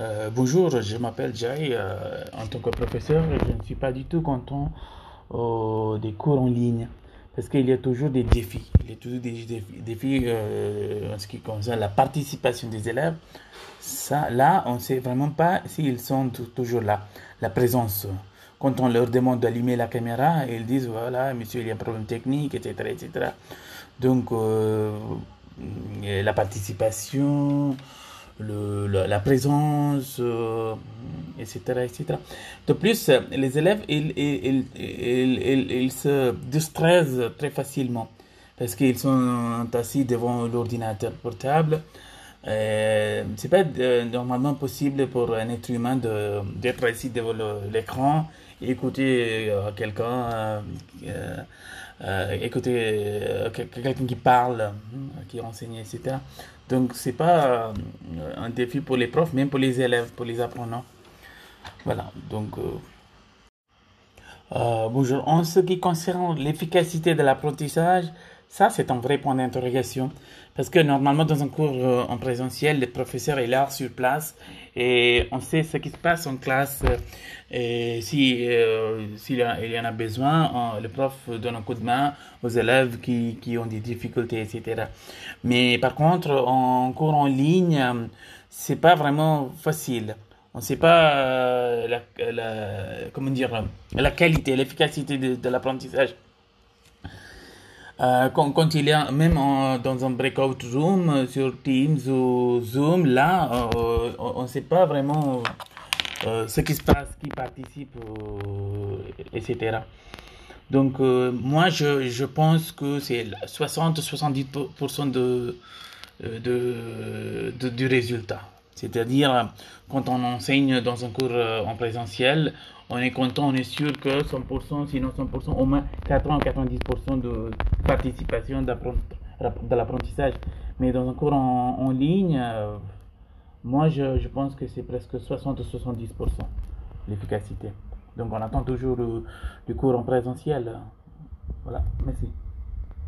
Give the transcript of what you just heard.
Euh, bonjour, je m'appelle Jai. euh, en tant que professeur, je ne suis pas du tout content euh, des cours en ligne parce qu'il y a toujours des défis. Il y a toujours des défis, euh, en ce qui concerne la participation des élèves. Ça, là, on ne sait vraiment pas s'ils sont tou- toujours là. La présence. Quand on leur demande d'allumer la caméra, ils disent voilà, monsieur, il y a un problème technique, etc. etc. Donc, la participation, le, la, présence, euh, etc., etc. De plus, les élèves, ils, ils, ils, ils, se distraisent très facilement parce qu'ils sont assis devant l'ordinateur portable. Euh, c'est pas euh, normalement possible pour un être humain d'être assis devant l'écran et écouter quelqu'un, écouter quel- quelqu'un qui parle, qui enseigne, etc. Donc c'est pas euh, un défi pour les profs, même pour les élèves, pour les apprenants. Voilà. Donc euh, euh, bonjour. En ce qui concerne l'efficacité de l'apprentissage, ça c'est un vrai point d'interrogation. Parce que normalement dans un cours euh, en présentiel, le professeur est là sur place et on sait ce qui se passe en classe. euh, Et si, euh, s'il y, en a besoin, le prof donne un coup de main aux élèves qui, qui ont des difficultés, etc. Mais par contre, en cours en ligne, c'est pas vraiment facile. On ne sait pas la, comment dire, la qualité, l'efficacité de l'apprentissage. Euh, quand, quand il y a, même dans un breakout room, euh, sur Teams ou Zoom, là, euh, on ne sait pas vraiment ce qui se passe, qui participe, etc. Donc, moi, je, je pense que c'est 60-70% de, de, de- du résultat. C'est-à-dire, quand on enseigne dans un cours euh, en présentiel, on est content, on est sûr que 100%, sinon 100%, au moins 80-90% de participation de l'apprentissage. Mais dans un cours en, en ligne, euh, moi, je, je pense que c'est presque 60-70% l'efficacité. Donc, on attend toujours le, le cours en présentiel. Voilà, merci.